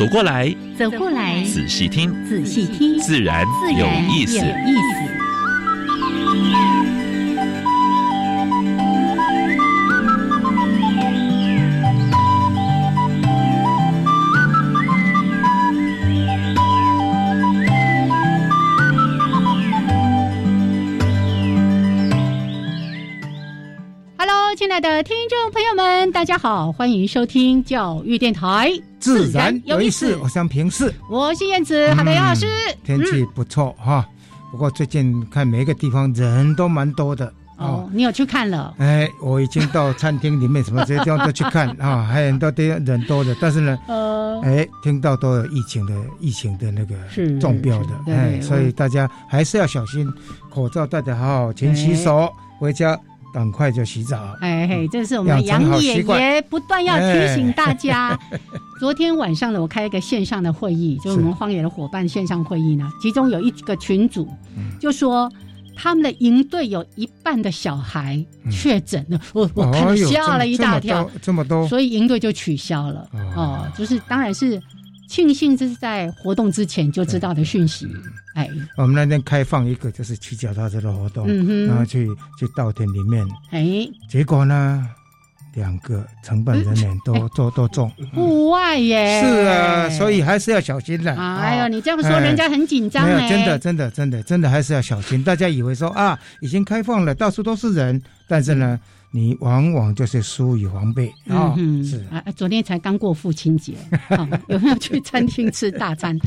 走过来，走过来，仔细听，仔细听，自然有意思。亲爱的听们，大家好，欢迎收听教育电台，自然有意思。我想平视，我是燕子，好的，杨老师。天气不错哈，不过最近看每一个地方人都蛮多的哦。你有去看了？哎，我已经到餐厅里面什么这些地方都去看啊，还有很多地方人多的，但是呢，呃，哎，听到都有疫情的疫情的那个中标的，哎，所以大家还是要小心，口罩戴得好好，勤洗手，回家。赶快就洗澡！哎嘿，这是我们杨爷爷不断要提醒大家。昨天晚上呢，我开一个线上的会议，就是我们荒野的伙伴线上会议呢，其中有一个群组就说他们的营队有一半的小孩确诊了，我我看吓了一大跳，这么多，所以营队就取消了。哦，就是当然是。庆幸这是在活动之前就知道的讯息。哎，我们那天开放一个就是骑脚踏车的活动，然后去去稻田里面。哎，结果呢，两个承办人员都都都中。户外耶。是啊，所以还是要小心的。哎呦，你这样说人家很紧张哎。真的真的真的真的还是要小心。大家以为说啊，已经开放了，到处都是人，但是呢。你往往就是疏于防备啊！是啊，昨天才刚过父亲节，有没有去餐厅吃大餐？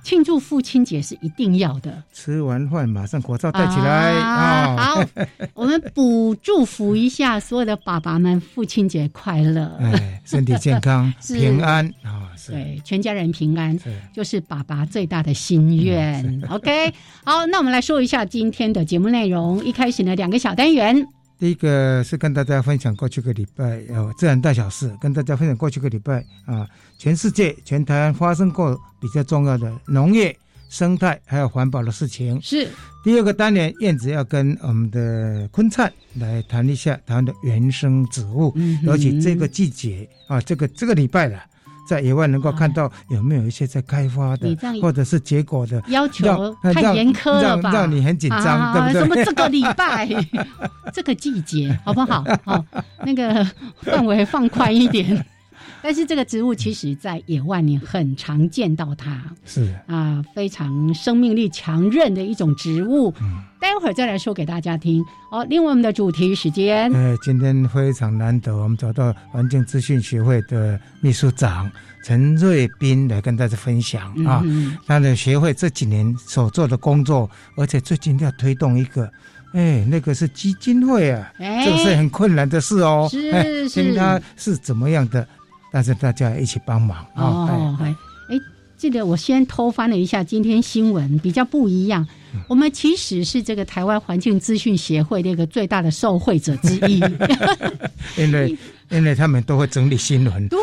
庆祝父亲节是一定要的。吃完饭马上口罩戴起来啊！好，我们补祝福一下所有的爸爸们，父亲节快乐！哎，身体健康，平安啊！对，全家人平安，就是爸爸最大的心愿。OK，好，那我们来说一下今天的节目内容。一开始呢，两个小单元。第一个是跟大家分享过去个礼拜呃自然大小事，跟大家分享过去个礼拜啊，全世界全台湾发生过比较重要的农业、生态还有环保的事情。是第二个单元，燕子要跟我们的坤灿来谈一下台湾的原生植物，尤其这个季节啊，这个这个礼拜了。在野外能够看到有没有一些在开发的，或者是结果的要求太严苛了吧？让你很紧张，对不对？什么这个礼拜，这个季节好不好？好，那个范围放宽一点。但是这个植物其实，在野外你很常见到它，是。啊，非常生命力强韧的一种植物。嗯，待会儿再来说给大家听。好，另外我们的主题时间，哎，今天非常难得，我们找到环境资讯协会的秘书长陈瑞斌来跟大家分享。啊，他的协会这几年所做的工作，而且最近要推动一个，哎，那个是基金会啊，这个是很困难的事哦，是是，他是怎么样的？但是大家一起帮忙哦，哎，哎，记得我先偷翻了一下今天新闻，比较不一样。我们其实是这个台湾环境资讯协会的一个最大的受惠者之一，因为 因为他们都会整理新闻，对，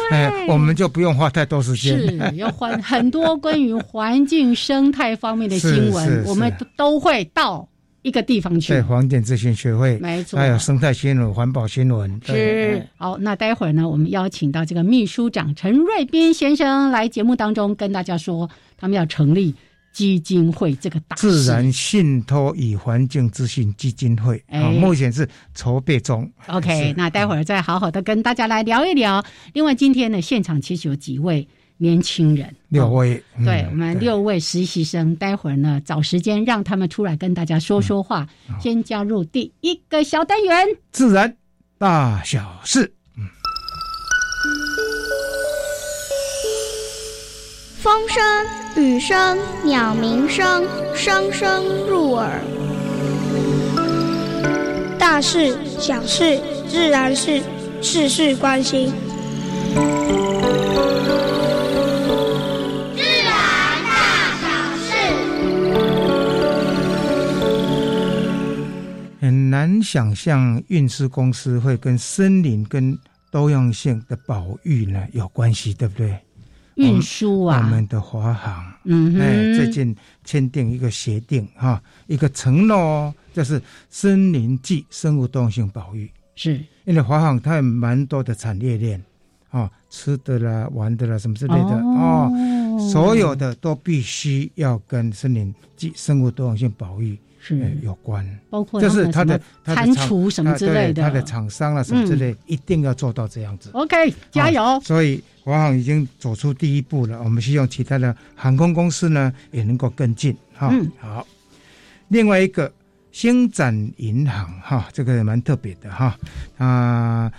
我们就不用花太多时间，是要环很多关于环境生态方面的 新闻，我们都会到。一个地方去，对，黄点咨询学会，没错，还有生态新闻、环保新闻。是好，那待会儿呢，我们邀请到这个秘书长陈瑞斌先生来节目当中跟大家说，他们要成立基金会这个大自然信托与环境资讯基金会，啊，目前是筹备中。OK，那待会儿再好好的跟大家来聊一聊。另外，今天呢，现场其实有几位。年轻人六位，对我们六位实习生，待会儿呢找时间让他们出来跟大家说说话。先加入第一个小单元，自然大小事。嗯，风声、雨声、鸟鸣声，声声入耳。大事、小事、自然是。事事关心。很难想象运输公司会跟森林跟多样性的保育呢有关系，对不对？运输啊，我们的华航，嗯哎，最近签订一个协定哈，一个承诺哦，就是森林暨生物多样性保育。是，因为华航它有蛮多的产业链，哦，吃的啦、玩的啦什么之类的哦，所有的都必须要跟森林暨生物多样性保育是有关，包括就是他的蟾蜍什么之类的，他的厂商啊什么之类，一定要做到这样子。OK，加油！所以华航已经走出第一步了，我们希望其他的航空公司呢也能够跟进哈。好，另外一个。星展银行哈，这个蛮特别的哈啊，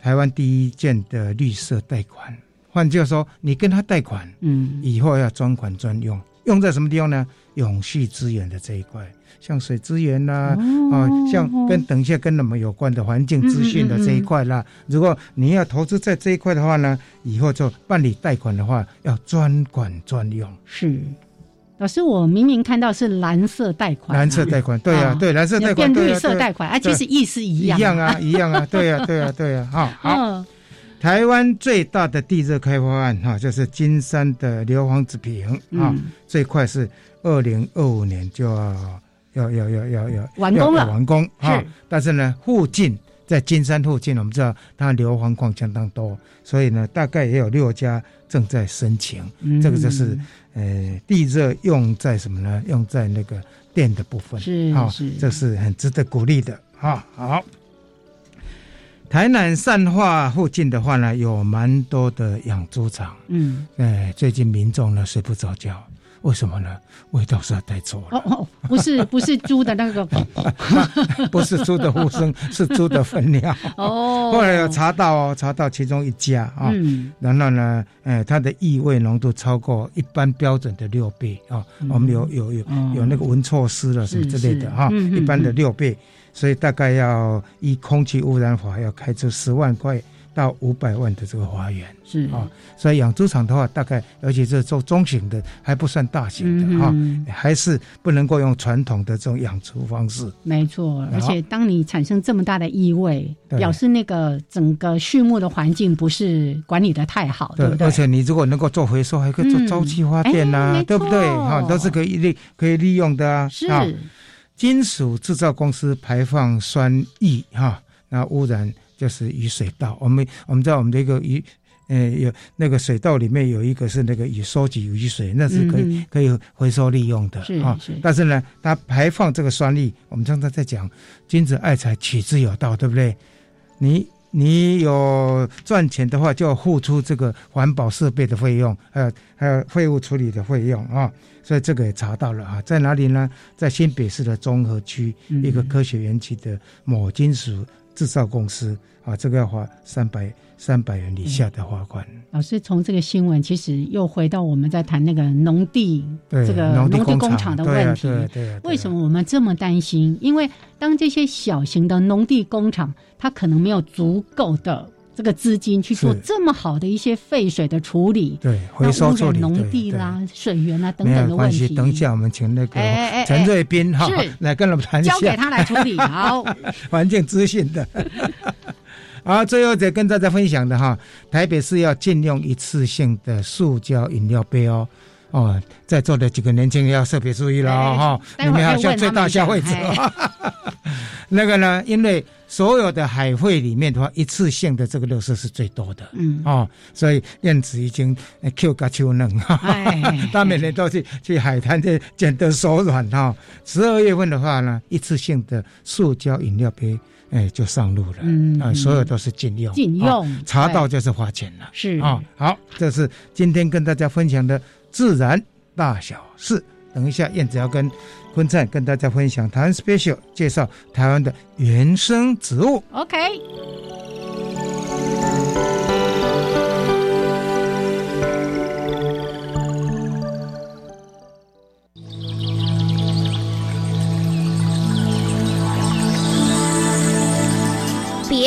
台湾第一件的绿色贷款，换句话说，你跟他贷款，嗯，以后要专款专用，用在什么地方呢？永续资源的这一块，像水资源啦，哦、啊，像跟等一下跟我们有关的环境资讯的这一块啦。嗯嗯嗯如果你要投资在这一块的话呢，以后就办理贷款的话，要专管专用。是。老师，我明明看到是蓝色贷款，蓝色贷款，对啊，对，蓝色贷款变绿色贷款，啊，其实意思一样，一样啊，一样啊，对啊，对啊，对啊，哈，好。台湾最大的地热开发案哈，就是金山的硫磺子坪啊，最快是二零二五年就要要要要要要完工了，完工啊。但是呢，附近在金山附近，我们知道它硫磺矿相当多，所以呢，大概也有六家正在申请。这个就是呃，地热用在什么呢？用在那个电的部分，是啊，这是很值得鼓励的啊。好。台南善化附近的话呢，有蛮多的养猪场。嗯，哎，最近民众呢睡不着觉，为什么呢？味道是要太臭了。哦哦，不是不是猪的那个，不是猪的呼声，是猪的粪尿。哦，后来有查到哦，查到其中一家啊，嗯，然后呢，哎，它的异味浓度超过一般标准的六倍啊。我们有有有有那个闻错师了什么之类的哈，一般的六倍。所以大概要依空气污染法要开出十万块到五百万的这个花园是啊，所以养猪场的话，大概而且是做中型的，还不算大型的哈、嗯，还是不能够用传统的这种养猪方式。没错，而且当你产生这么大的异味，表示那个整个畜牧的环境不是管理的太好，对不对？而且你如果能够做回收，还可以做沼气发电呐、嗯，对不对？哈，都是可以利可以利用的啊。是。金属制造公司排放酸液哈，那污染就是雨水道。我们我们知道我们这个雨，呃，有那个水道里面有一个是那个雨收集雨水，那是可以、嗯、可以回收利用的啊。但是呢，它排放这个酸粒，我们常常在讲君子爱财，取之有道，对不对？你你有赚钱的话，就要付出这个环保设备的费用，还有还有废物处理的费用啊。所以这个也查到了啊，在哪里呢？在新北市的中和区、嗯、一个科学园区的某金属制造公司啊，这个要花三百三百元以下的罚款。老师从这个新闻，其实又回到我们在谈那个农地这个农地工厂的问题。对啊对啊。为什么我们这么担心？因为当这些小型的农地工厂，它可能没有足够的。这个资金去做这么好的一些废水的处理，对回收处理农地啦、水源啊等等的问题。等一下，我们请那个陈瑞斌哈来跟我们谈一下，交给他来处理。好，环境资讯的。好，最后再跟大家分享的哈，台北市要禁用一次性的塑胶饮料杯哦。哦，在座的几个年轻人要特别注意了哈，你们好像最大消费者。那个呢，因为所有的海会里面的话，一次性的这个垃圾是最多的，嗯，哦，所以燕子已经 Q 嘎秋嫩哈，他每年都去去海滩这捡得手软哈。十二月份的话呢，一次性的塑胶饮料杯。哎，就上路了，嗯啊，所有都是禁用，禁用，啊、查到就是花钱了，是啊。好，这是今天跟大家分享的自然大小事。等一下，燕子要跟坤灿跟大家分享台湾 special 介绍台湾的原生植物。OK。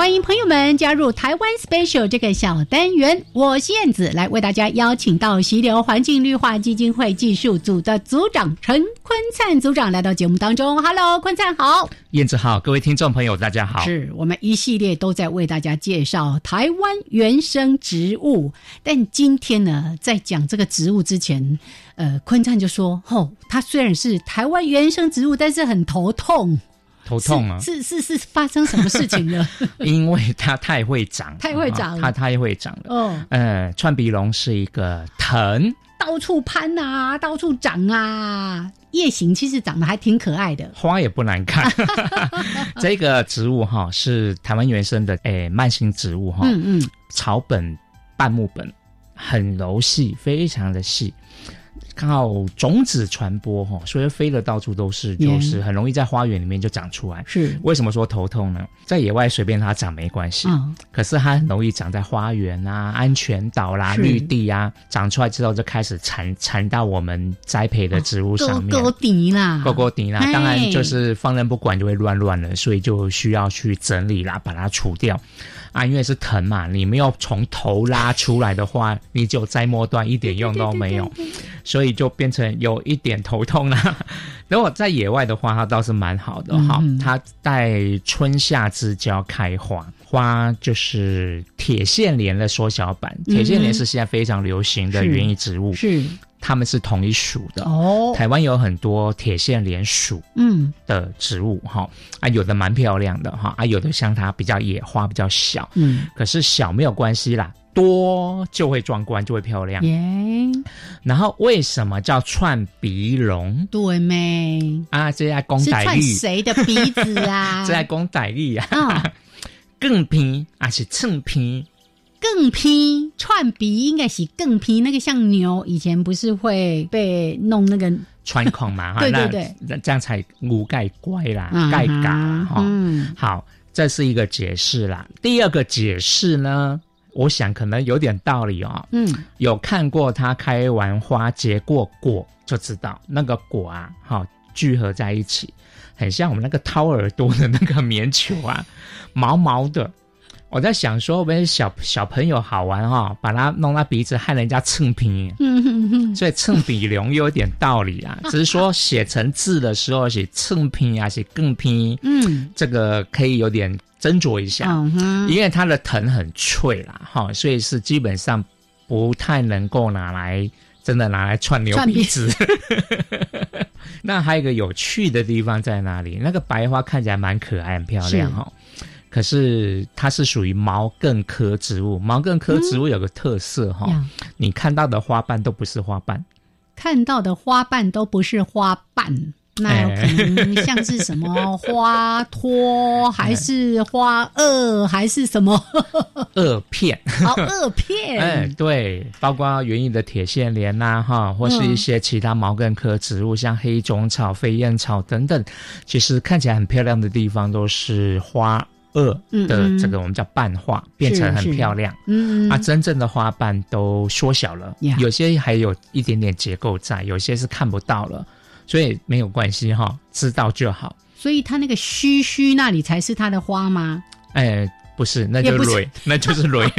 欢迎朋友们加入台湾 Special 这个小单元，我是燕子，来为大家邀请到溪流环境绿化基金会技术组的组长陈坤灿组长来到节目当中。Hello，坤灿好，燕子好，各位听众朋友大家好。是我们一系列都在为大家介绍台湾原生植物，但今天呢，在讲这个植物之前，呃，坤灿就说：“哦，它虽然是台湾原生植物，但是很头痛。”头痛啊！是是是，发生什么事情了？因为它太会长，太会长了，它太会长了。哦，呃，串鼻龙是一个藤，到处攀啊，到处长啊。夜行其实长得还挺可爱的，花也不难看。这个植物哈是台湾原生的诶慢性植物哈，嗯嗯，草本半木本，很柔细，非常的细。靠种子传播哈，所以飞的到处都是，就是很容易在花园里面就长出来。是为什么说头痛呢？在野外随便它长没关系，可是它很容易长在花园啊、安全岛啦、绿地啊，长出来之后就开始缠缠到我们栽培的植物上面。勾勾底啦，勾勾底啦，当然就是放任不管就会乱乱了，所以就需要去整理啦，把它除掉。啊，因为是藤嘛，你没有从头拉出来的话，你只有摘末端一点用都没有，所以就变成有一点头痛了。如果在野外的话，它倒是蛮好的哈，它在春夏之交开花，花就是铁线莲的缩小版。铁线莲是现在非常流行的园艺植物，是。它们是同一属的哦。台湾有很多铁线莲属嗯的植物哈啊，有的蛮漂亮的哈啊，有的像它比较野花比较小嗯，可是小没有关系啦，多就会壮观就会漂亮耶。然后为什么叫串鼻龙？对没啊？这在公仔力谁的鼻子啊？这在公仔力啊？更平啊是蹭偏。更批串鼻应该是更批，那个像牛以前不是会被弄那个穿孔嘛？对对对，那这样才无盖乖啦，盖嘎哈。好，这是一个解释啦。第二个解释呢，我想可能有点道理哦。嗯，有看过它开完花结过果，就知道那个果啊，哈聚合在一起，很像我们那个掏耳朵的那个棉球啊，毛毛的。我在想说，我们小小朋友好玩哈，把它弄到鼻子，害人家蹭鼻，所以蹭鼻龙有点道理啊。只是说写成字的时候写蹭鼻啊，写更鼻，嗯，这个可以有点斟酌一下，因为它的藤很脆啦，哈，所以是基本上不太能够拿来真的拿来串牛鼻子。那还有一个有趣的地方在哪里？那个白花看起来蛮可爱、很漂亮哈。可是它是属于毛茛科植物，毛茛科植物有个特色哈，你看到的花瓣都不是花瓣，看到的花瓣都不是花瓣。那有可能像是什么花托，还是花萼，还是什么 萼片？好，萼片。哎，对，包括园艺的铁线莲呐，哈，或是一些其他毛茛科植物，像黑种草、飞燕草等等，其实看起来很漂亮的地方，都是花萼的这个我们叫瓣化，变成很漂亮。嗯，啊，真正的花瓣都缩小了，有些还有一点点结构在，有些是看不到了。所以没有关系哈，知道就好。所以它那个须须那里才是它的花吗？哎，不是，那就蕊，那就是蕊。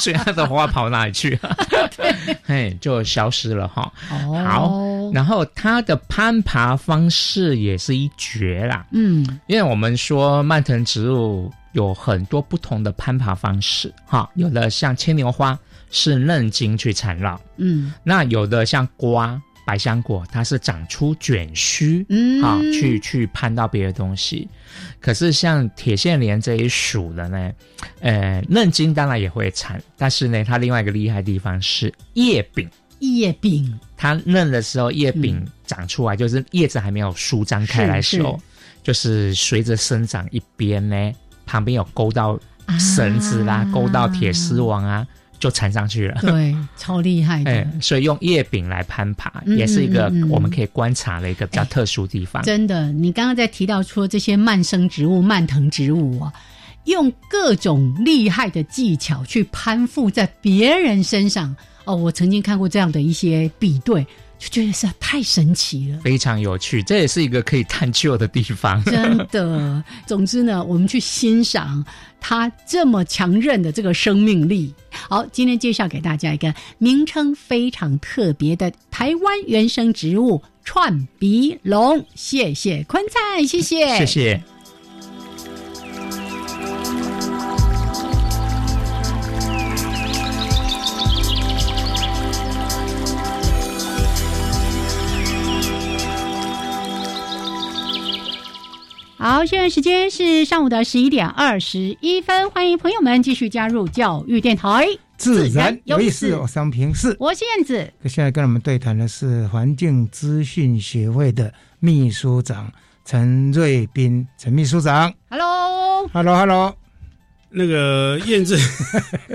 所以它的花跑哪里去了？哎，就消失了哈。哦好，然后它的攀爬方式也是一绝啦。嗯，因为我们说蔓藤植物有很多不同的攀爬方式哈，有的像牵牛花是嫩茎去缠绕，嗯，那有的像瓜。百香果它是长出卷须，嗯，啊，去去攀到别的东西。可是像铁线莲这一属的呢，呃，嫩茎当然也会缠，但是呢，它另外一个厉害地方是叶柄。叶柄，它嫩的时候叶柄长出来，就是叶子还没有舒张开来时候，就是随着生长一边呢，旁边有勾到绳子啦，勾到铁丝网啊。就缠上去了。对，超厉害的。所以用叶柄来攀爬，也是一个我们可以观察的一个比较特殊地方。真的，你刚刚在提到说这些蔓生植物、蔓藤植物啊，用各种厉害的技巧去攀附在别人身上。哦，我曾经看过这样的一些比对。就觉得是太神奇了，非常有趣，这也是一个可以探究的地方。真的，总之呢，我们去欣赏它这么强韧的这个生命力。好，今天介绍给大家一个名称非常特别的台湾原生植物——串鼻龙。谢谢坤灿，谢谢，谢谢。好，现在时间是上午的十一点二十一分，欢迎朋友们继续加入教育电台，自然有意思。我商平是，我是燕子。现在跟我们对谈的是环境资讯协会的秘书长陈瑞斌，陈秘书长。Hello，Hello，Hello。那个燕子，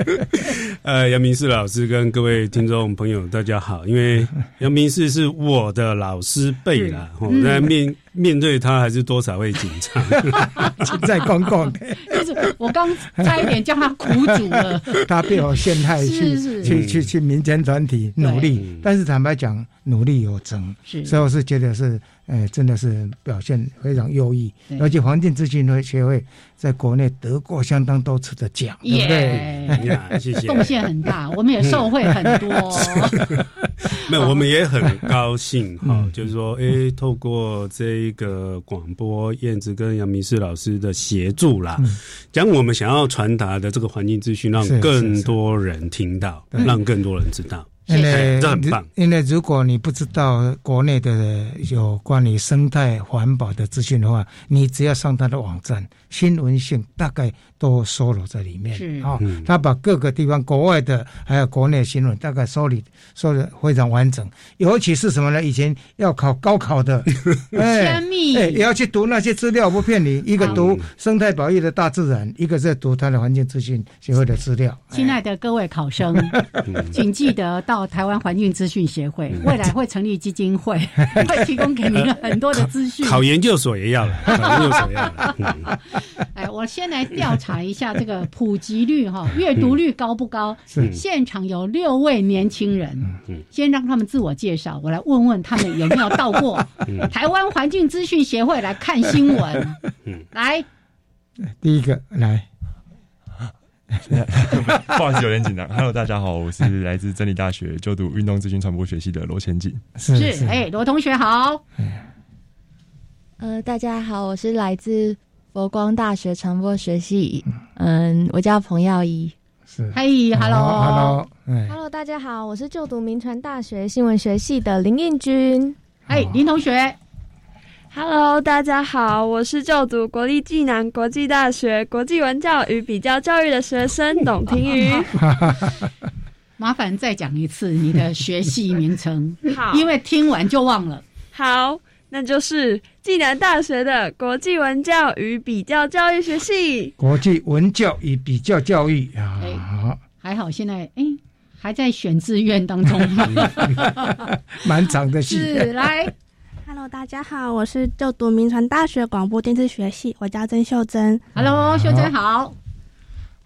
呃，杨明世老师跟各位听众朋友，大家好。因为杨明世是我的老师辈啦，我在面面对他还是多少会紧张，在公共的。就是我刚差一点叫他苦主了，他被我陷害去去去去民间团体努力，但是坦白讲，努力有成，所以我是觉得是。哎，真的是表现非常优异，而且环境咨询会协会在国内得过相当多次的奖，对不对？谢谢，贡献很大，我们也受惠很多。没有，我们也很高兴哈，就是说，哎，透过这个广播，燕子跟杨明世老师的协助啦，将我们想要传达的这个环境资讯，让更多人听到，让更多人知道。因为这很棒，因为如果你不知道国内的有关于生态环保的资讯的话，你只要上他的网站，新闻性大概。都收录在里面，是啊，他把各个地方国外的还有国内新闻大概收理收的非常完整，尤其是什么呢？以前要考高考的，哎，哎，也要去读那些资料，不骗你。一个读生态保育的大自然，一个在读它的环境资讯协会的资料。亲爱的各位考生，请记得到台湾环境资讯协会，未来会成立基金会，会提供给您很多的资讯。考研究所也要了，研究所要了。哎，我先来调查。一下这个普及率哈，阅读率高不高？现场有六位年轻人，先让他们自我介绍，我来问问他们有没有到过 台湾环境资讯协会来看新闻。来，第一个来，不好意思，有点紧张。Hello，大家好，我是来自真理大学就读运动资讯传播学系的罗千锦。是，哎，罗同学好。呃，大家好，我是来自。佛光大学传播学系，嗯，我叫彭耀仪。是，嗨，Hello，Hello，Hello，大家好，我是就读民传大学新闻学系的林应君。嗨，林同学。Hello，大家好，我是就读国立暨南国际大学国际文教与比较教育的学生董庭瑜。麻烦再讲一次你的学系名称，好，因为听完就忘了。好。那就是暨南大学的国际文教与比较教育学系。国际文教与比较教育啊，还好现在哎还在选志愿当中，蛮长的戏。是来，Hello，大家好，我是就读民传大学广播电视学系，我叫曾秀珍。Hello，秀珍好。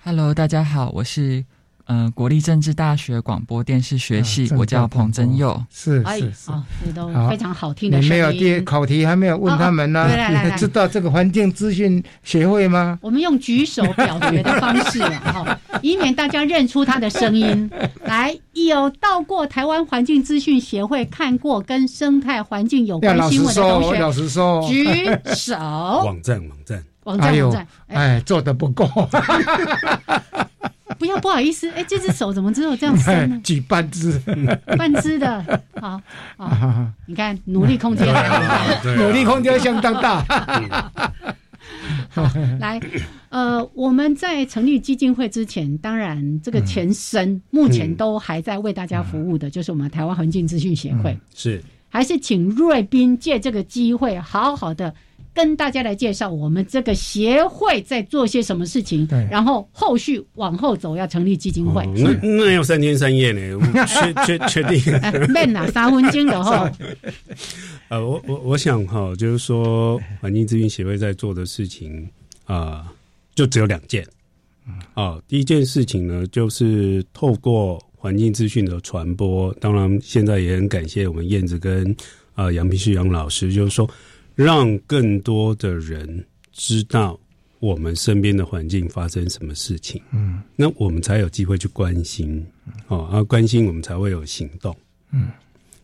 Hello，大家好，我是。嗯，国立政治大学广播电视学系，我叫彭真佑，是是是，你都非常好听的你没有第考题还没有问他们呢？知道这个环境资讯协会吗？我们用举手表决的方式啊，以免大家认出他的声音。来，有到过台湾环境资讯协会看过跟生态环境有关新闻的同学，老实说，举手。网站网站网站网站，哎，做的不够。不要不好意思，哎，这只手怎么只有这样伸呢？举半只，半只的，好，好，你看努力空间，努力空间相当大。好，来，呃，我们在成立基金会之前，当然这个前身目前都还在为大家服务的，就是我们台湾环境资讯协会。是，还是请瑞斌借这个机会，好好的。跟大家来介绍我们这个协会在做些什么事情，对，然后后续往后走要成立基金会。那那要三天三夜呢？确确确定？没哪三分钟的 哈。呃，我我我想哈，就是说环境资讯协会在做的事情啊，就只有两件。啊，第一件事情呢，就是透过环境资讯的传播。当然，现在也很感谢我们燕子跟啊杨平旭杨老师，就是说让更多的人知道我们身边的环境发生什么事情。嗯，那我们才有机会去关心。哦，啊，关心我们才会有行动。嗯，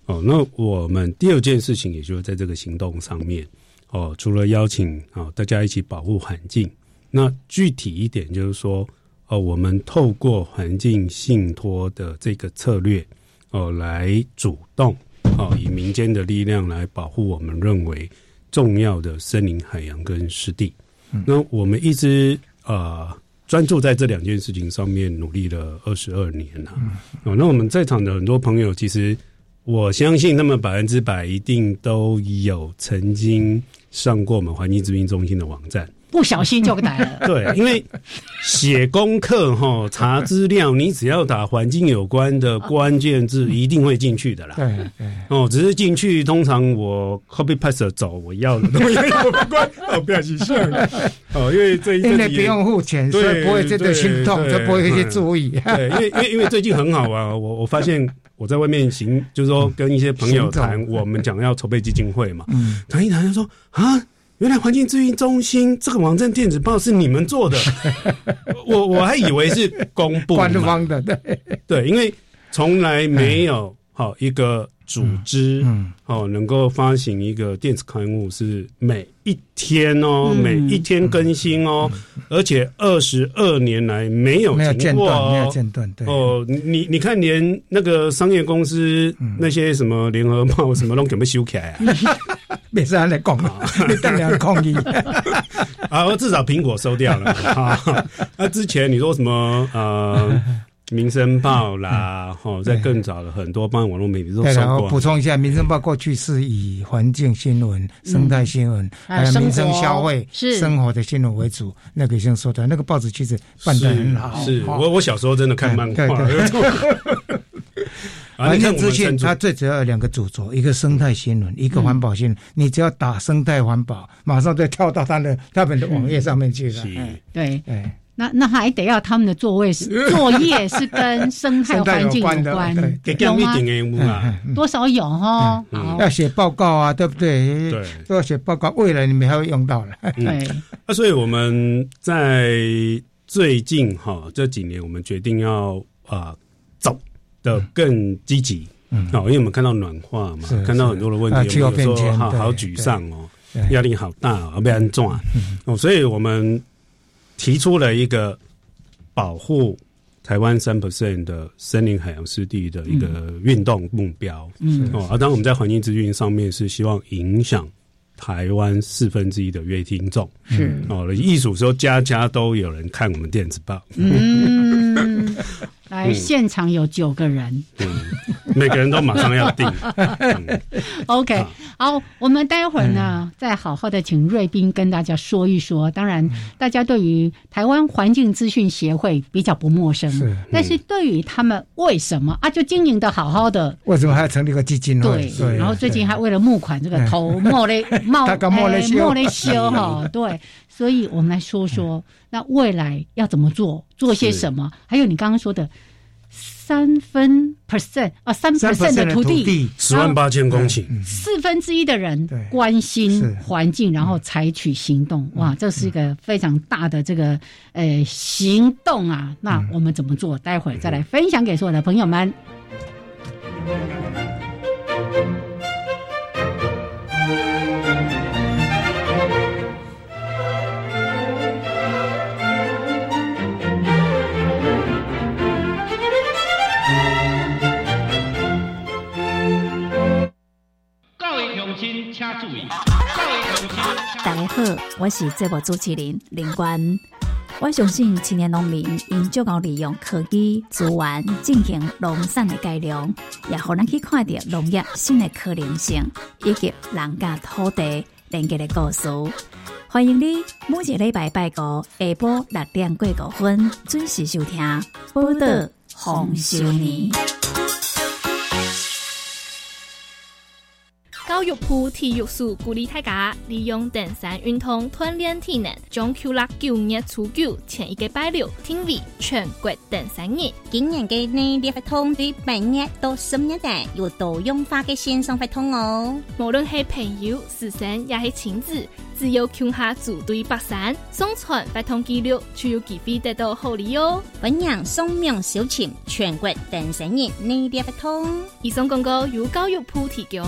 哦，那我们第二件事情，也就是在这个行动上面，哦，除了邀请啊大家一起保护环境。那具体一点就是说，哦，我们透过环境信托的这个策略，哦，来主动，哦，以民间的力量来保护我们认为重要的森林、海洋跟湿地。那我们一直呃专注在这两件事情上面努力了二十二年了。哦，那我们在场的很多朋友，其实我相信他们百分之百一定都有曾经上过我们环境咨询中心的网站。不小心就来了。对，因为写功课哈，查资料，你只要打环境有关的关键字，一定会进去的啦。对对。哦，只是进去，通常我 copy paste 走我要的东西，不关哦，不要去想 哦，因为这因为不用付钱，所以不会真的心痛，就不会去注意。对，因为因为因为最近很好啊，我我发现我在外面行，就是说跟一些朋友谈，我们讲要筹备基金会嘛，谈一谈，就说啊。原来环境资讯中心这个网站电子报是你们做的，我我还以为是公布官方的，对。对，因为从来没有好一个组织，嗯，哦，能够发行一个电子刊物是每一天哦，每一天更新哦，而且二十二年来没有没有间断，没有间断，对。哦，你你看连那个商业公司那些什么联合报什么都给们修起来啊。没事，来讲啊，你当然抗议啊！至少苹果收掉了 啊。那之前你说什么呃，《民生报》啦，哈，在更早的很多帮网络媒体都收过。补充一下，《民生报》过去是以环境新闻、生态新闻还有民生消费、生活的新闻为主。那个已经收掉，那个报纸其实办得很好。是我我小时候真的看漫画。环境资讯它最主要有两个主轴，一个生态新闻，一个环保新闻。你只要打生态环保，马上就跳到它的他们的网页上面去了。对，对，那那还得要他们的座位是 作业是跟生态环境有关，有吗？多少有哈？要写报告啊，对不对？对，都要写报告，未来你们还会用到的。对，那所以我们在最近哈这几年，我们决定要啊。的更积极，哦，因为我们看到暖化嘛，看到很多的问题，有时候好好沮丧哦，压力好大哦，被安装哦，所以我们提出了一个保护台湾三 percent 的森林海洋湿地的一个运动目标，嗯，哦，而当我们在环境资讯上面是希望影响台湾四分之一的乐听众，是。哦，艺术说家家都有人看我们电子报，嗯。来现场有九个人，嗯。每个人都马上要订。OK，好，我们待会儿呢再好好的请瑞斌跟大家说一说。当然，大家对于台湾环境资讯协会比较不陌生，是。但是对于他们为什么啊就经营的好好的，为什么还要成立个基金会？对，然后最近还为了募款，这个头莫嘞冒 莫嘞莫嘞修哈，对。所以我们来说说，那未来要怎么做，做些什么？还有你刚刚说的三分 percent 啊，三 percent 的土地，十万八千公顷，四分之一的人关心环境，然后采取行动。哇，这是一个非常大的这个呃行动啊！那我们怎么做？待会儿再来分享给所有的朋友们。大家好，我是节目主持人林冠。我相信青年农民应足够利用科技资源进行农产的改良，也好咱去看到农业新的可能性，以及人家土地连接的故事。欢迎你每一礼拜拜五下晡六点过五分准时收听《报道红少年》。教育部体育署鼓励大家利用登山运动锻炼体能，将 Q 六九月初九前一个拜六定为全国登山日。今年的内地活动对八月到十月代有多样化嘅线上活动哦。无论系朋友、师生，也系亲子，只要穷下组队北山，上传活动记录，就有机会得到好礼哦。本人送命小钱，全国登山日内地活动。以上广告由教育部提供。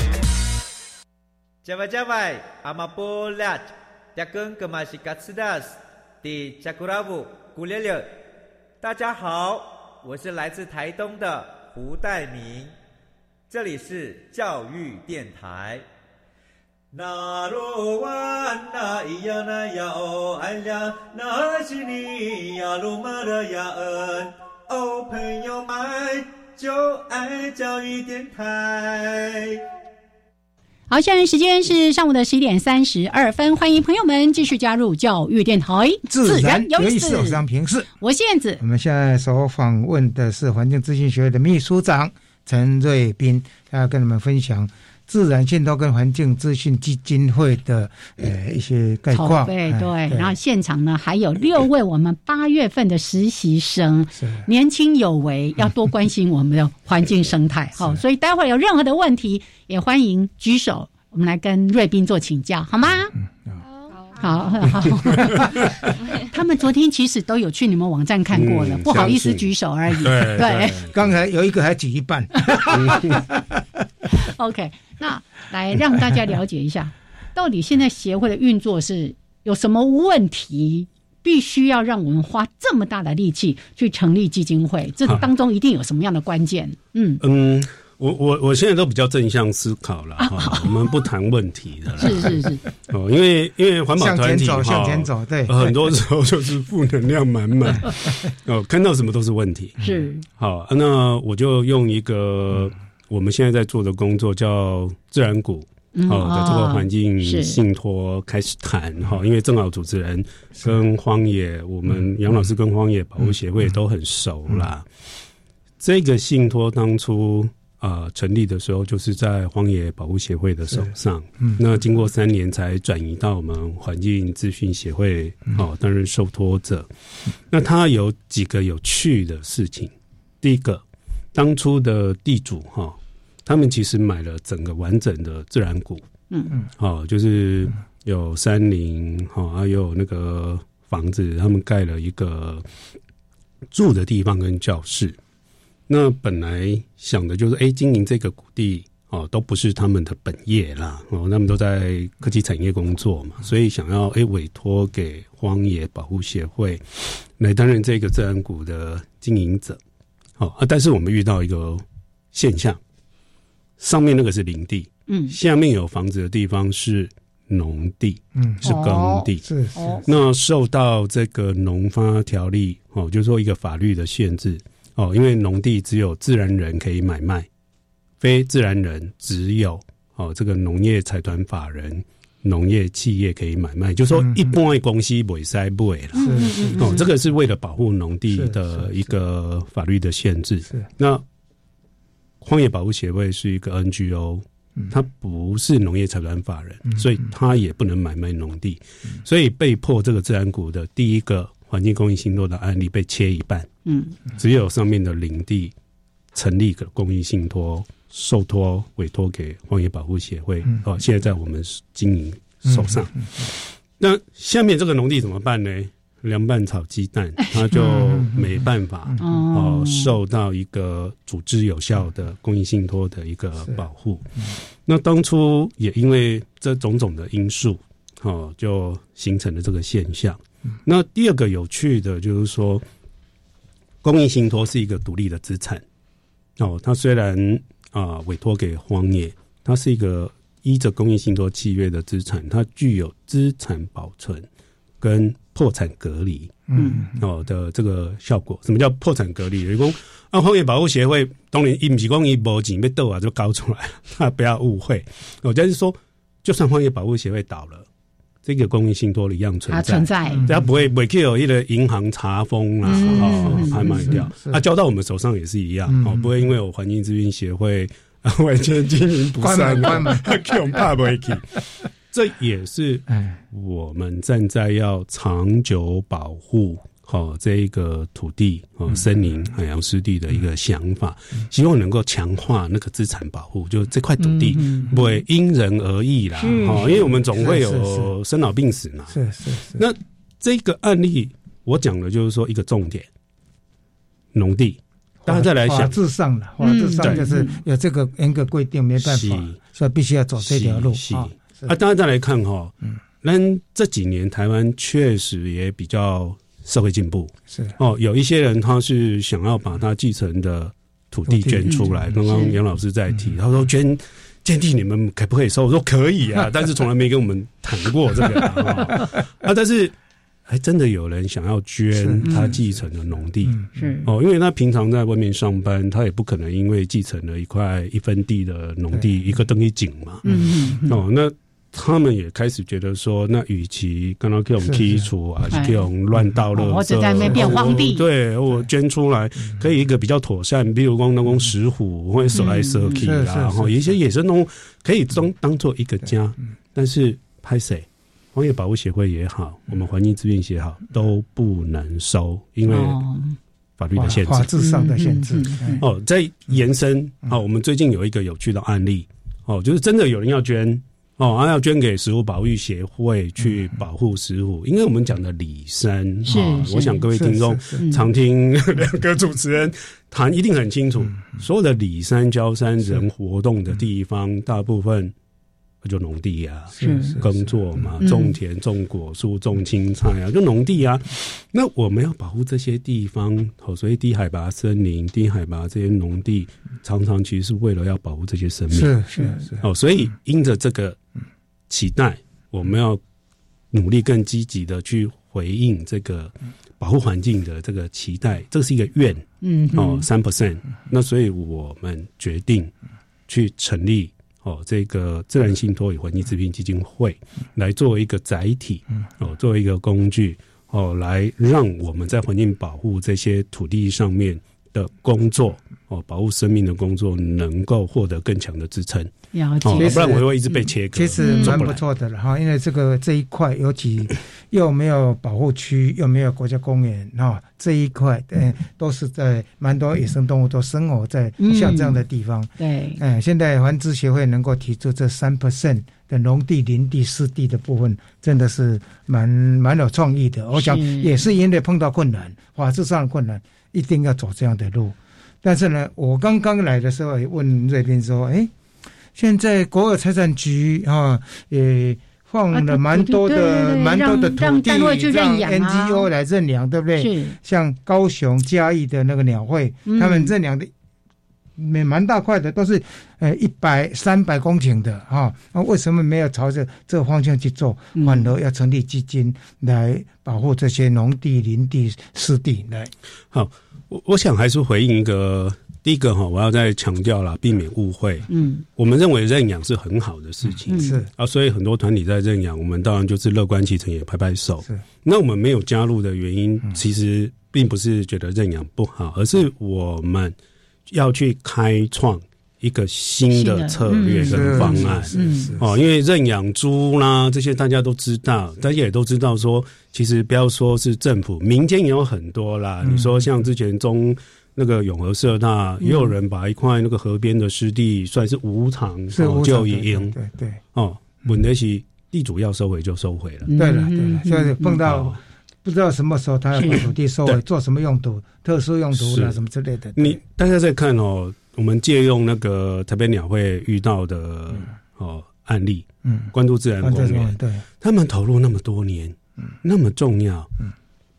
加外加外，阿玛波拉，扎根格玛西卡斯达斯，的加古拉布古列列。大家好，我是来自台东的胡代明，这里是教育电台。那罗哇那咿呀那呀哦哎呀，那是你呀鲁玛的呀恩哦，朋友们就爱教育电台。好，现在时间是上午的十一点三十二分，欢迎朋友们继续加入教育电台，自然有意思，我是平视，我是燕子。我们现在所访问的是环境资讯学会的秘书长陈瑞斌，他要跟你们分享自然信托跟环境资讯基金会的呃一些概况。对对，然后现场呢还有六位我们八月份的实习生，年轻有为，要多关心我们的环境生态。好，所以待会儿有任何的问题。也欢迎举手，我们来跟瑞斌做请教，好吗？好，好，好。他们昨天其实都有去你们网站看过了，不好意思举手而已。对，刚才有一个还举一半。OK，那来让大家了解一下，到底现在协会的运作是有什么问题，必须要让我们花这么大的力气去成立基金会？这当中一定有什么样的关键？嗯嗯。我我我现在都比较正向思考了哈，我们不谈问题的，是是是哦，因为因为环保团体哈，向前走，对，很多时候就是负能量满满 哦，看到什么都是问题，是好，那我就用一个我们现在在做的工作叫自然股哦的这个环境信托开始谈哈，因为正好主持人跟荒野，我们杨老师跟荒野保护协会都很熟啦，这个信托当初。啊，成立的时候就是在荒野保护协会的手上，那经过三年才转移到我们环境资讯协会，哦，担任受托者。那它有几个有趣的事情。第一个，当初的地主哈，他们其实买了整个完整的自然谷，嗯。嗯，好，就是有山林，哦，还有那个房子，他们盖了一个住的地方跟教室。那本来想的就是，哎，经营这个谷地哦，都不是他们的本业啦，哦，他们都在科技产业工作嘛，所以想要哎委托给荒野保护协会来担任这个自然谷的经营者，好啊，但是我们遇到一个现象，上面那个是林地，嗯，下面有房子的地方是农地，嗯，是耕地，是那受到这个农发条例哦，就是说一个法律的限制。哦，因为农地只有自然人可以买卖，非自然人只有哦这个农业财团法人、农业企业可以买卖。就说一般的公司不会塞不会了。哦，这个是为了保护农地的一个法律的限制。那荒野保护协会是一个 NGO，它不是农业财团法人，所以它也不能买卖农地，所以被迫这个自然谷的第一个。环境公益信托的案例被切一半，嗯，只有上面的林地成立个公益信托，受托委托给荒野保护协会，哦，现在在我们经营手上。那下面这个农地怎么办呢？凉拌炒鸡蛋，它就没办法哦，受到一个组织有效的公益信托的一个保护。那当初也因为这种种的因素。哦，就形成了这个现象。那第二个有趣的就是说，公益信托是一个独立的资产。哦，它虽然啊委托给荒野，它是一个依着公益信托契约的资产，它具有资产保存跟破产隔离，嗯，哦的这个效果。什么叫破产隔离？员工啊，荒野保护协会当年一不是讲一波钱被斗啊就搞出来了，不要误会。我就是说，就算荒野保护协会倒了。这个公益信托一样存在，存在，它不会不会有一个银行查封啊，哦，拍卖掉，啊，交到我们手上也是一样，哦，不会因为我环境咨询协会完全经营不善，关门，恐怕 不会去。这也是我们站在要长久保护。哦，这一个土地哦，森林、海洋湿地的一个想法，希望能够强化那个资产保护，就这块土地不会因人而异啦。哦，因为我们总会有生老病死嘛。是是是。那这个案例，我讲的就是说一个重点，农地，大家再来想，法制上的，法制上就是有这个严格规定，没办法，所以必须要走这条路啊。啊，大家再来看哈，嗯，那这几年台湾确实也比较。社会进步是哦，有一些人他是想要把他继承的土地捐出来。刚刚杨老师在提，他说捐捐地你们可不可以收？我说可以啊，但是从来没跟我们谈过这个 啊。但是还真的有人想要捐他继承的农地，是哦，因为他平常在外面上班，他也不可能因为继承了一块一分地的农地一个登一井嘛。嗯哦，那。他们也开始觉得说，那与其刚刚给我们剔除，还是给我们乱倒了，或者在那边荒地，对我捐出来，可以一个比较妥善，比如光那光石虎或者手来蛇皮啦，然后一些野生动物可以当当做一个家。但是拍谁，荒野保护协会也好，我们环境资源协好都不能收，因为法律的限制，法制上的限制。哦，在延伸，哦，我们最近有一个有趣的案例，哦，就是真的有人要捐。哦，还要捐给食物保育协会去保护食物，因为我们讲的里山，是，我想各位听众常听 两个主持人谈，一定很清楚，所有的里山、焦山人活动的地方，大部分。就农地啊，耕作嘛，种田、种果树、种青菜啊，就农地啊。那我们要保护这些地方，哦，所以低海拔森林、低海拔这些农地，常常其实是为了要保护这些生命。是是是。哦，所以因着这个期待，我们要努力更积极的去回应这个保护环境的这个期待。这是一个愿，嗯，哦，三 percent。那所以我们决定去成立。哦，这个自然信托与环境资源基金会来作为一个载体，哦，作为一个工具，哦，来让我们在环境保护这些土地上面的工作，哦，保护生命的工作，能够获得更强的支撑。了解，不然我会一直被切割。其实蛮不错的了哈，因为这个这一块尤其又没有保护区，又没有国家公园哈，这一块嗯都是在蛮多野生动物都生活在像这样的地方。对，嗯，现在环资协会能够提出这三 percent 的农地、林地、湿地的部分，真的是蛮蛮有创意的。我想也是因为碰到困难，法制上的困难，一定要走这样的路。但是呢，我刚刚来的时候也问瑞斌说，哎。现在国有财产局啊，也放了蛮多的、蛮多的土地让 NGO 来认养，对不对？像高雄嘉义的那个鸟会，他们认养的蛮蛮大块的，都是呃一百、三百公顷的哈。那为什么没有朝着这个方向去做？反而要成立基金来保护这些农地、林地、湿地来？好，我我想还是回应一个。第一个哈，我要再强调了，避免误会。嗯，我们认为认养是很好的事情，是啊，所以很多团体在认养，我们当然就是乐观其成，也拍拍手。是，那我们没有加入的原因，其实并不是觉得认养不好，而是我们要去开创一个新的策略跟方案。是是哦，因为认养猪啦这些大家都知道，大家也都知道说，其实不要说是政府，民间也有很多啦。你说像之前中。那个永和社那也有人把一块那个河边的湿地算是无偿就已经对对哦，问题是地主要收回就收回了。对了对了，现在碰到不知道什么时候他要把土地收回，做什么用途、特殊用途啦什么之类的。你大家在看哦，我们借用那个台北鸟会遇到的哦。案例，嗯，关注自然公园，对，他们投入那么多年，嗯，那么重要，嗯，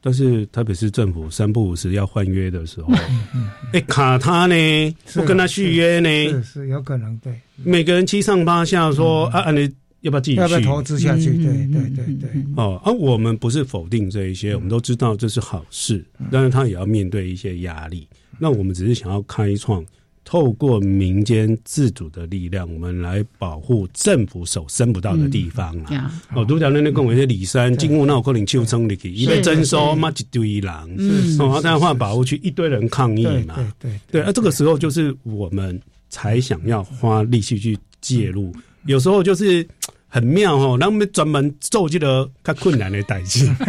但是特别是政府三不五时要换约的时候，嗯，哎，卡他呢，不跟他续约呢，是是有可能，对，每个人七上八下说啊，你要不要继续？要不要投资下去？对对对对，哦，而我们不是否定这一些，我们都知道这是好事，但是他也要面对一些压力。那我们只是想要开创。透过民间自主的力量，我们来保护政府手伸不到的地方啊！哦，独角那那跟我些里山、金屋那可能就冲里去，因为征收嘛一堆人，哦，但换保护区一堆人抗议嘛，对对对，而这个时候就是我们才想要花力气去介入，有时候就是很妙哦，那我们专门做这个较困难的代志。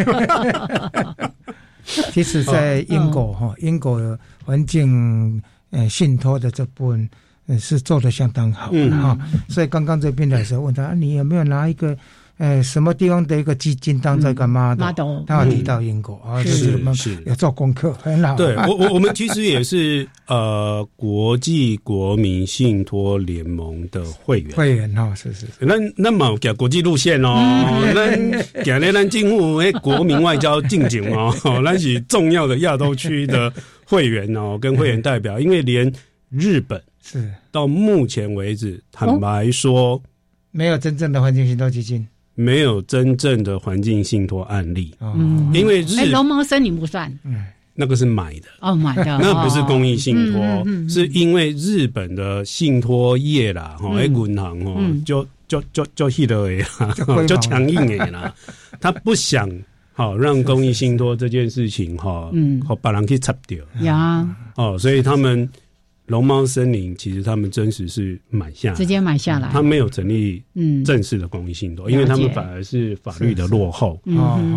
其实，在英国哈，英国环境。呃，信托的这部分，呃，是做的相当好哈。所以刚刚这边的时候问他，你有没有拿一个，呃，什么地方的一个基金当这个 model？他提到英国啊，是是要做功课，很好。对我我我们其实也是呃国际国民信托联盟的会员，会员哈，是是。那那么给国际路线哦，那走咧咱进入诶国民外交进境哦，那是重要的亚洲区的。会员哦，跟会员代表，因为连日本 是。到目前为止，坦白说，没有真正的环境信托基金，没有真正的环境信托案例。嗯，因为日龙猫森林不算，嗯，那个是买的。哦，买的，那不是公益信托，是因为日本的信托业啦，哈，哎，银行哦，就就就就 hit 了，就强硬诶啦，他不想。好，让公益信托这件事情哈，嗯，好把人去插掉。呀，哦，所以他们。龙猫森林其实他们真实是买下，直接买下来，他没有成立嗯。正式的公益信托，因为他们反而是法律的落后，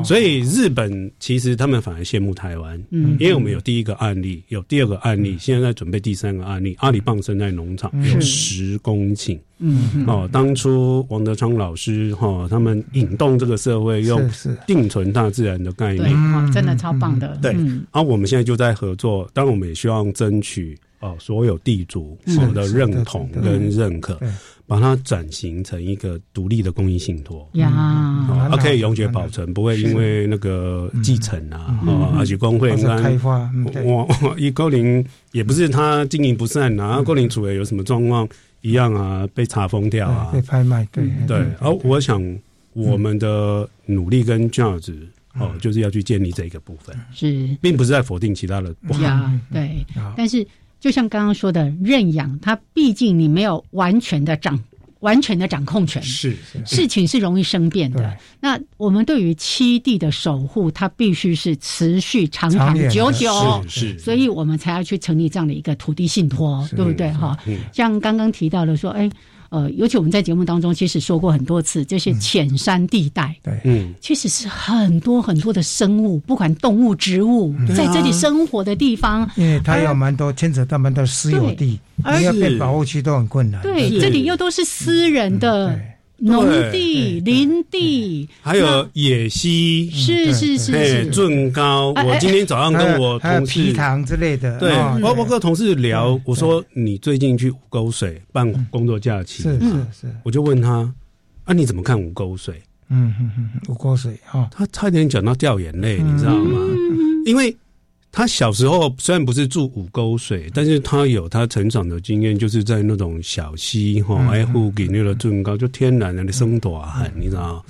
所以日本其实他们反而羡慕台湾，嗯，因为我们有第一个案例，有第二个案例，现在在准备第三个案例，阿里棒生态农场有十公顷，嗯，哦，当初王德昌老师哈他们引动这个社会用定存大自然的概念，真的超棒的，对，而我们现在就在合作，当然我们也希望争取。哦，所有地主我的认同跟认可，把它转型成一个独立的公益信托。呀，它可以永久保存，不会因为那个继承啊，而且工会开发，我一高龄也不是他经营不善啊，高龄主委有什么状况一样啊，被查封掉啊，被拍卖，对对。而我想我们的努力跟价值哦，就是要去建立这一个部分，是，并不是在否定其他的不好，对，但是。就像刚刚说的认养，它毕竟你没有完全的掌完全的掌控权，是事情是容易生变的。那我们对于七地的守护，它必须是持续长长久久，是，所以我们才要去成立这样的一个土地信托，对不对？哈，像刚刚提到的说，哎。呃，尤其我们在节目当中其实说过很多次，这些浅山地带，对，嗯，其实是很多很多的生物，不管动物、植物，在这里生活的地方，因为它有蛮多牵扯到蛮多私有地，你要变保护区都很困难。对，这里又都是私人的。农地、林地，还有野溪，是是是是，圳高。我今天早上跟我同事皮塘之类的，对，我我跟同事聊，我说你最近去五沟水办工作假期，是是是，我就问他，啊你怎么看五沟水？嗯嗯嗯，五沟水哈，他差点讲到掉眼泪，你知道吗？因为。他小时候虽然不是住五沟水，但是他有他成长的经验，就是在那种小溪哈，哎，附近那个最高就天然的生多很，你知道？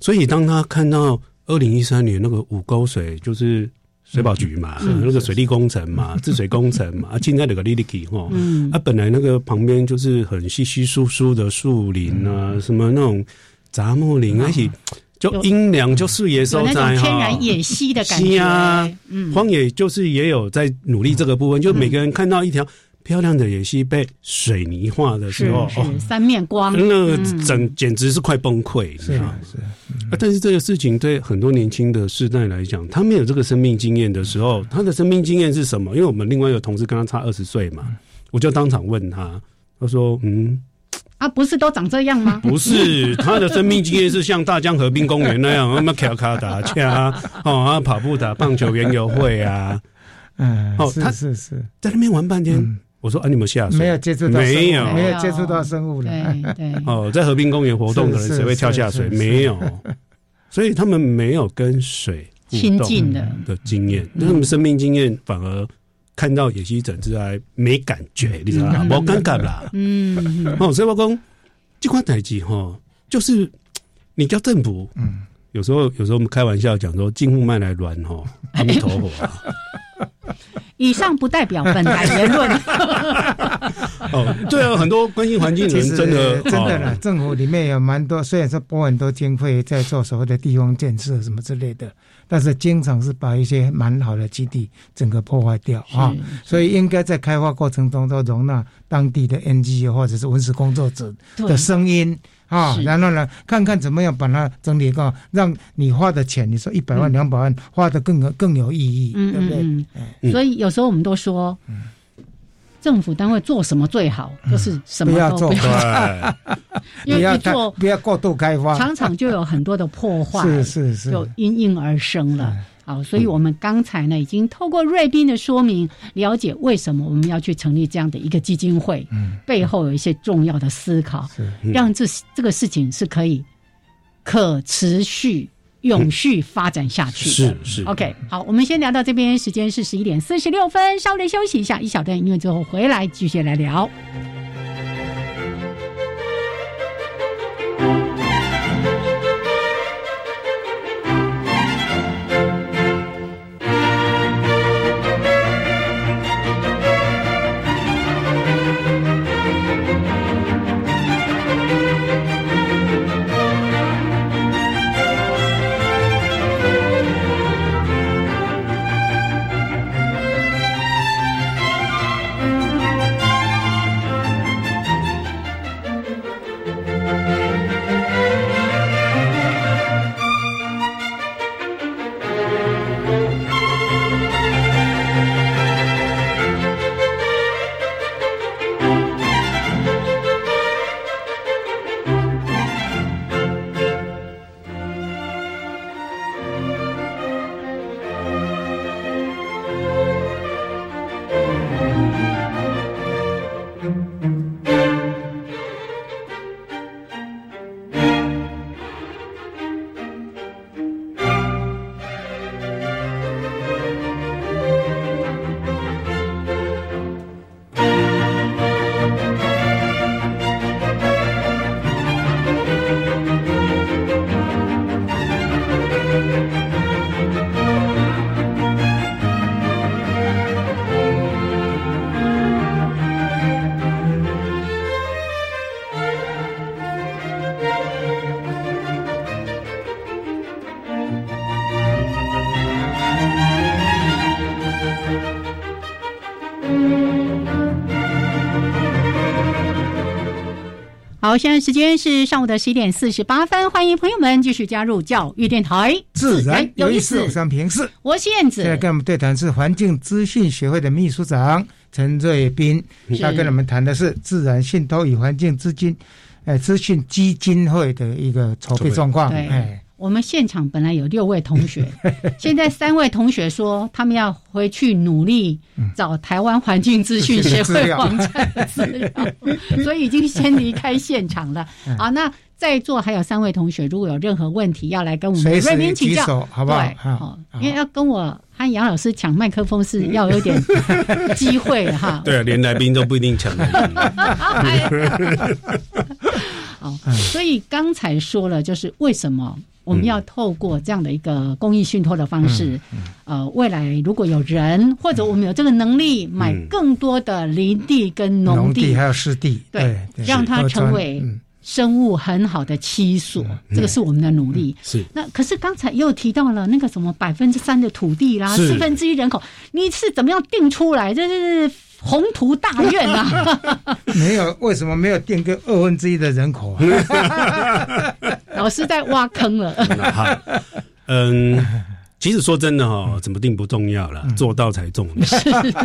所以当他看到二零一三年那个五沟水，就是水保局嘛，那个水利工程嘛，治水工程嘛，啊，现在那个 Lily 哈，啊，本来那个旁边就是很稀稀疏疏的树林啊，什么那种杂木林，而且。就阴凉，就视野收窄哈。天然野溪的感觉啊，嗯，荒野就是也有在努力这个部分，就每个人看到一条漂亮的野溪被水泥化的时候，哦，三面光，那整简直是快崩溃，是啊，是啊。但是这个事情对很多年轻的世代来讲，他没有这个生命经验的时候，他的生命经验是什么？因为我们另外一个同事跟他差二十岁嘛，我就当场问他，他说，嗯。啊，不是都长这样吗？不是，他的生命经验是像大江河滨公园那样，那么卡卡打架，哦啊，跑步打棒球园游会啊，嗯，哦，他是是在那边玩半天，我说啊，你们下水没有接触到没有没有接触到生物了。对对。哦，在河滨公园活动的人谁会跳下水？没有，所以他们没有跟水亲近的的经验，那他们生命经验反而看到野溪整治还没感觉，你知道吗？冇尴尬啦。嗯，哦，所以我讲这块代志哈，就是你叫政府，嗯，有时候有时候我们开玩笑讲说，金户脉来乱哈，阿弥陀佛啊。以上不代表本台言论。哦，对啊，很多关心环境的人真的真的啦，政府里面有蛮多，虽然说拨很多经费在做所谓的地方建设什么之类的，但是经常是把一些蛮好的基地整个破坏掉啊。所以应该在开发过程中都容纳当地的 NGO 或者是文史工作者的声音。啊，然后呢，看看怎么样把它整理个，让你花的钱，你说一百万、两百万，花的更更有意义，对不对？所以有时候我们都说，政府单位做什么最好，就是什么都不要，因为做不要过度开发，常常就有很多的破坏，是是是，就应运而生了。好，所以我们刚才呢，已经透过瑞斌的说明，了解为什么我们要去成立这样的一个基金会，嗯，背后有一些重要的思考，让这这个事情是可以可持续、永续发展下去的。是是，OK，好，我们先聊到这边，时间是十一点四十六分，稍微休息一下，一小段音乐之后回来继续来聊。现在时间是上午的十一点四十八分，欢迎朋友们继续加入教育电台，自然有意思。我是平视，我是燕子。现在跟我们对谈是环境资讯学会的秘书长陈瑞斌，他跟我们谈的是自然信托与环境资金，呃，资讯基金会的一个筹备状况。哎。我们现场本来有六位同学，现在三位同学说他们要回去努力找台湾环境资讯 协会网站的资料，所以已经先离开现场了。好，那在座还有三位同学，如果有任何问题要来跟我们瑞明请教，好不好？好，因为要跟我和杨老师抢麦克风是要有点机会哈。对，连来宾都不一定抢。好，所以刚才说了，就是为什么。我们要透过这样的一个公益信托的方式，呃，未来如果有人或者我们有这个能力买更多的林地跟农地，还有湿地，对，让它成为生物很好的栖所，这个是我们的努力。是那可是刚才又提到了那个什么百分之三的土地啦，四分之一人口，你是怎么样定出来？这是。宏图大愿啊！没有，为什么没有定个二分之一的人口啊？老师在挖坑了。嗯，其实说真的哈，怎么定不重要了，做到才重要。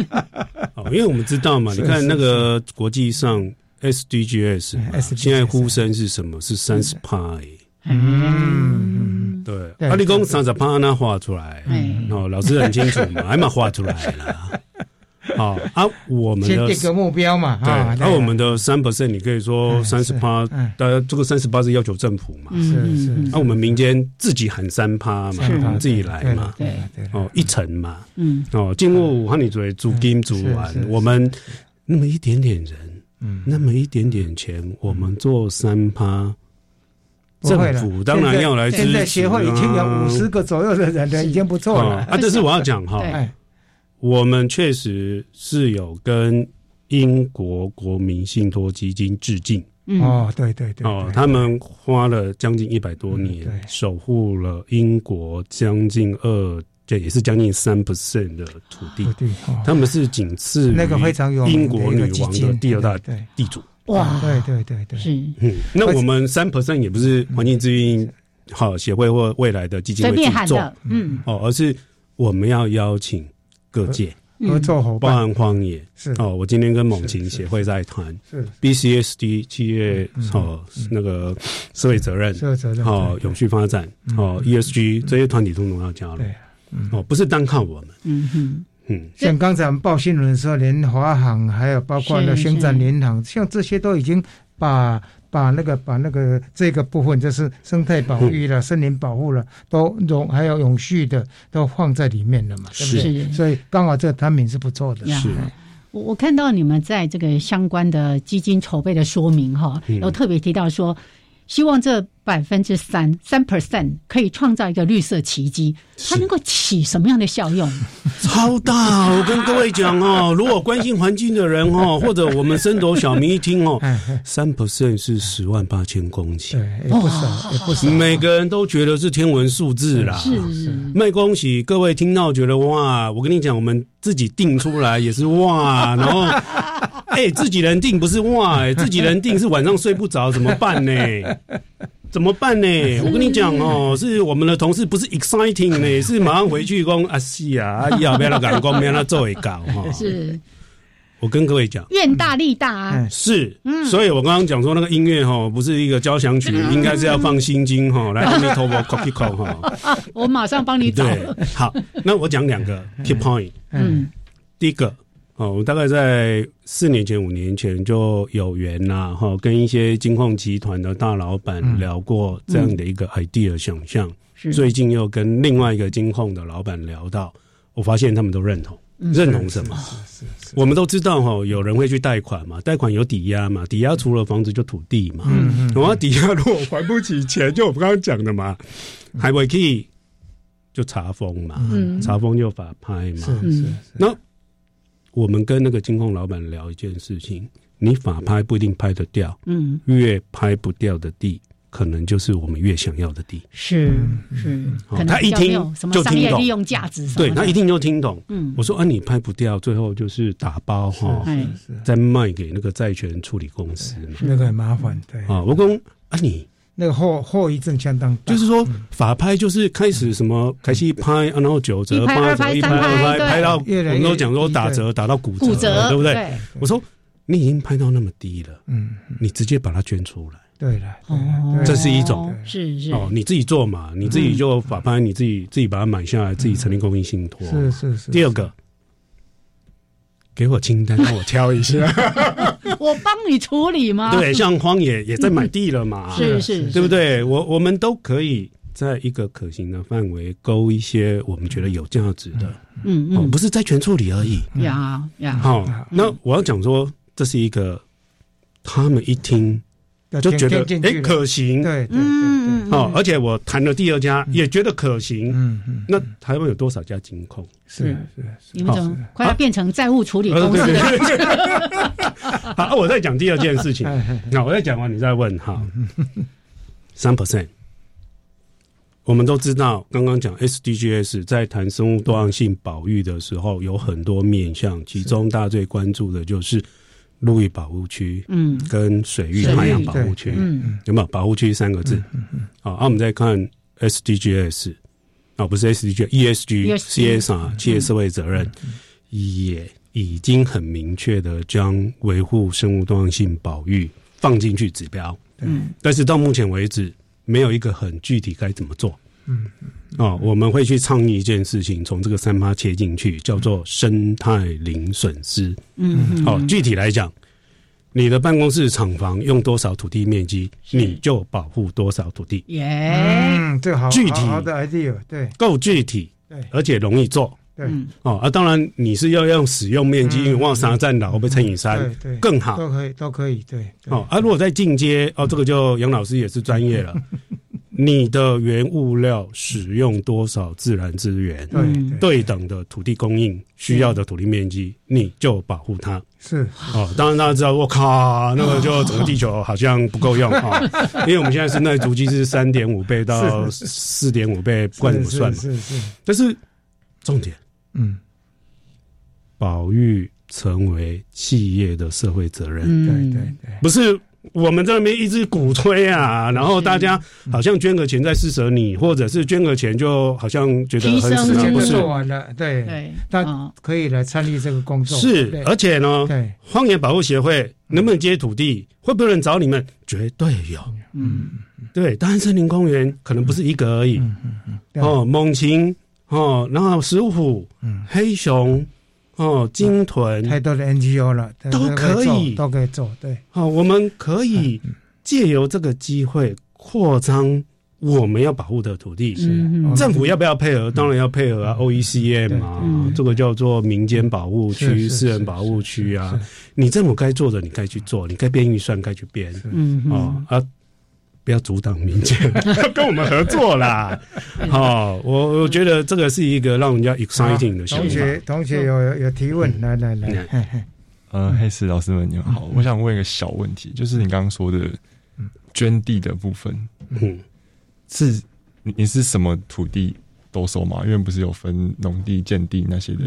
哦，因为我们知道嘛，你看那个国际上 SDGs，现在呼声是什么？是三十趴。嗯，对，阿里公三十趴那画出来，哦，老师很清楚嘛，还蛮画出来了。好啊，我们的先定个目标嘛，对，啊而我们的三 percent，你可以说三十八，大家这个三十八是要求政府嘛，是是，那我们民间自己喊三趴嘛，我们自己来嘛，对对，哦，一层嘛，嗯，哦，进入武汉里做租金租完，我们那么一点点人，嗯，那么一点点钱，我们做三趴。政府当然要来支持。现在协会已经有五十个左右的人了，已经不错了。啊，这是我要讲哈。我们确实是有跟英国国民信托基金致敬。哦，对对对。哦，他们花了将近一百多年，守护了英国将近二，这也是将近三 percent 的土地。他们是仅次那个非常有英国女王的第二大地主。哇，对对对对，是。嗯，那我们三 percent 也不是环境资源好协会或未来的基金会去做，嗯，哦，而是我们要邀请各界合作伙伴，包含荒野。是。哦。我今天跟猛禽协会在谈，是。BCSD 企业哦那个社会责任、社会责任哦永续发展哦 ESG 这些团体通通要加入，哦，不是单靠我们，嗯哼。嗯，像刚才我们报新闻的时候，连华航还有包括那星展联航，像这些都已经把把那个把那个这个部分，就是生态保育了、森林保护了，都永还有永续的都放在里面了嘛，是不是？所以刚好这个产品是不错的。是，我我看到你们在这个相关的基金筹备的说明哈，有特别提到说，希望这百分之三三 percent 可以创造一个绿色奇迹，它能够起什么样的效用？超大！我跟各位讲哦，如果关心环境的人哦，或者我们深斗小民一听哦，三 percent 是十万八千公顷，不少，也不少。每个人都觉得是天文数字啦。是是。卖恭喜各位听到觉得哇！我跟你讲，我们自己定出来也是哇，然后哎，自己人定不是哇，哎，自己人定是晚上睡不着怎么办呢？怎么办呢？我跟你讲哦，是我们的同事不是 exciting 呢，是马上回去讲啊，是啊，阿姨要不要赶工，不要他做一搞哈。是，我跟各位讲，愿大力大啊。是，所以我刚刚讲说那个音乐哈，不是一个交响曲，应该是要放心经哈，来阿弥陀佛 copy call 哈。我马上帮你找。好，那我讲两个 key point。嗯，第一个。哦，我大概在四年前、五年前就有缘呐，哈，跟一些金矿集团的大老板聊过这样的一个 idea 想象。最近又跟另外一个金矿的老板聊到，我发现他们都认同。认同什么？是是我们都知道哈，有人会去贷款嘛，贷款有抵押嘛，抵押除了房子就土地嘛。嗯嗯。我要抵押，如果还不起钱，就我们刚刚讲的嘛，还会可以就查封嘛，查封就法拍嘛。是是。那我们跟那个金控老板聊一件事情，你法拍不一定拍得掉，嗯，越拍不掉的地，可能就是我们越想要的地。是是，他一听就听懂，利用价值，对他一听就听懂。嗯，我说啊，你拍不掉，最后就是打包哈，再卖给那个债权处理公司，那个很麻烦。对啊，我讲啊你。那个后后遗症相当大，就是说法拍就是开始什么开始拍，然后九折、八折、一拍、二拍，拍到我们都讲说打折打到骨折，对不对？我说你已经拍到那么低了，嗯，你直接把它捐出来，对了，哦，这是一种。是是。哦，你自己做嘛，你自己就法拍，你自己自己把它买下来，自己成立公益信托，是是是。第二个。给我清单，让我挑一下。我帮你处理吗？对，像荒野也在买地了嘛，是是，对不对？我我们都可以在一个可行的范围勾一些我们觉得有价值的，嗯嗯，不是债权处理而已。呀呀，好，那我要讲说，这是一个他们一听就觉得哎可行，对对对，好，而且我谈了第二家也觉得可行，嗯嗯，那台湾有多少家金控？是是，你们怎么快要变成债务处理公司？了？好，我再讲第二件事情。那我再讲完，你再问哈。三 percent，我们都知道，刚刚讲 SDGs 在谈生物多样性保育的时候，有很多面向，其中大家最关注的就是陆域保护区，嗯，跟水域海洋保护区，嗯，有没有？保护区三个字？嗯嗯好，那我们再看 SDGs。啊，不是 S D G，E S G C S R 企业社会责任。也已经很明确的将维护生物多样性保育放进去指标，嗯，但是到目前为止没有一个很具体该怎么做，嗯哦，我们会去倡议一件事情，从这个三趴切进去，叫做生态零损失。嗯，哦，具体来讲，你的办公室厂房用多少土地面积，你就保护多少土地。耶，嗯，这好具体好的 idea，对，够具体，对，而且容易做。对，哦啊，当然你是要用使用面积，因为望沙占老被乘以三，对对，更好，都可以，都可以，对。哦啊，如果在进阶，哦，这个就杨老师也是专业了。你的原物料使用多少自然资源，对对等的土地供应需要的土地面积，你就保护它。是哦，当然大家知道，我靠，那个就整个地球好像不够用啊，因为我们现在生态足迹是三点五倍到四点五倍，不管怎么算嘛。是是，但是重点，嗯，保育成为企业的社会责任。对对对，不是。我们在那边一直鼓吹啊，然后大家好像捐个钱在施舍你，或者是捐个钱就好像觉得很事情不是做完了，对对，那可以来参与这个工作。是，而且呢，对荒野保护协会能不能接土地，会不会有人找你们？绝对有。嗯，对，大安森林公园可能不是一个而已。嗯嗯哦，猛禽哦，然后石虎、嗯黑熊。哦，鲸豚太多的 NGO 了，都可以，都可以做。对，好，我们可以借由这个机会扩张我们要保护的土地。政府要不要配合？当然要配合啊，OECM 啊，这个叫做民间保护区、私人保护区啊。你政府该做的，你该去做；你该编预算，该去编。嗯，哦啊。不要阻挡民间，要 跟我们合作啦！好，我我觉得这个是一个让人家 exciting 的。同学，同学有有提问，来来来，呃，黑石老师们你们好，我想问一个小问题，就是你刚刚说的捐地的部分，嗯，是你是什么土地？都收嘛，因为不是有分农地、建地那些的。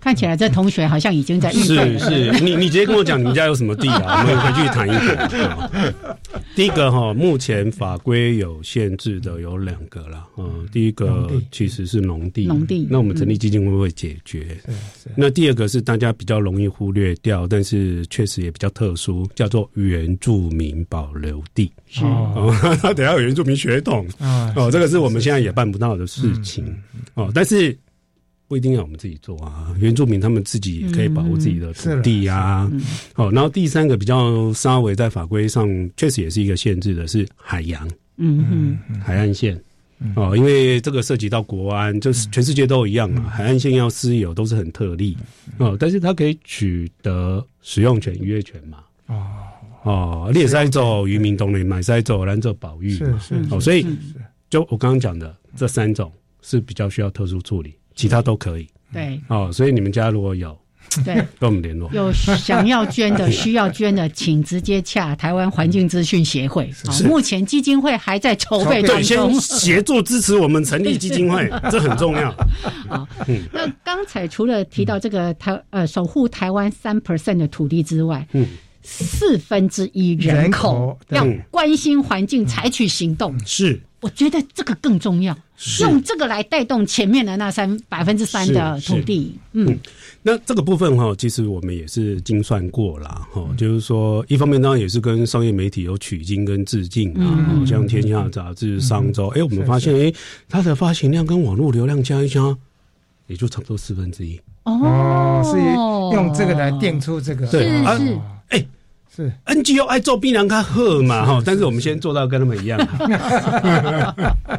看起来这同学好像已经在是是，你你直接跟我讲你们家有什么地啊？我们回去谈一谈。第一个哈，目前法规有限制的有两个了。嗯，第一个其实是农地，农地。那我们成立基金会不会解决？那第二个是大家比较容易忽略掉，但是确实也比较特殊，叫做原住民保留地。哦，等下有原住民血统哦，这个是我们现在也办不到的事情。哦。但是不一定要我们自己做啊，原住民他们自己也可以保护自己的土地啊。哦，然后第三个比较稍微在法规上确实也是一个限制的是海洋，嗯嗯，海岸线。哦，因为这个涉及到国安，就是全世界都一样嘛，海岸线要私有都是很特例。哦，但是它可以取得使用权、渔业权嘛。哦。哦，猎塞走渔民东林，买塞走蓝走保育，是是哦，所以就我刚刚讲的这三种是比较需要特殊处理，其他都可以。对，哦，所以你们家如果有，对，跟我们联络。有想要捐的、需要捐的，请直接洽台湾环境资讯协会。目前基金会还在筹备当中，协助支持我们成立基金会，这很重要。好，那刚才除了提到这个台呃守护台湾三 percent 的土地之外，嗯。四分之一人口要关心环境，采取行动。是，我觉得这个更重要，用这个来带动前面的那三百分之三的土地。嗯，那这个部分哈，其实我们也是精算过了哈，就是说，一方面当然也是跟商业媒体有取经跟致敬啊，像《天下杂志》《商周》，哎，我们发现，哎，它的发行量跟网络流量加一加，也就差不多四分之一。哦，是用这个来定出这个，对。是。哎，是 NGO 爱做槟榔咖喝嘛哈，但是我们先做到跟他们一样。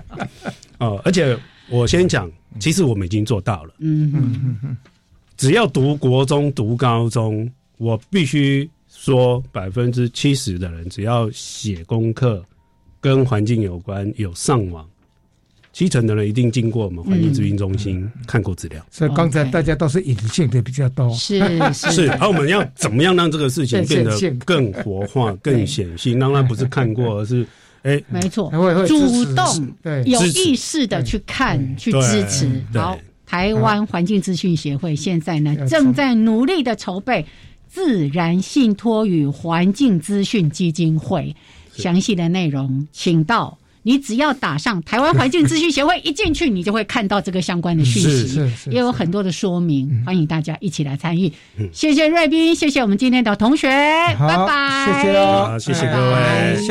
哦，而且我先讲，其实我们已经做到了。嗯嗯嗯只要读国中、读高中，我必须说百分之七十的人，只要写功课跟环境有关，有上网。七成的人一定经过我们环境咨询中心看过资料，所以刚才大家都是隐性的比较多，是 是，而我们要怎么样让这个事情变得更活化、更显性？当然不是看过，而是哎，没错，主动、有意识的去看、去支持。好，台湾环境资讯协会现在呢正在努力的筹备自然信托与环境资讯基金会，详细的内容请到。你只要打上台湾环境资讯协会，一进去你就会看到这个相关的讯息，也有很多的说明，欢迎大家一起来参与。谢谢瑞斌，谢谢我们今天的同学，拜拜，谢谢谢谢各位。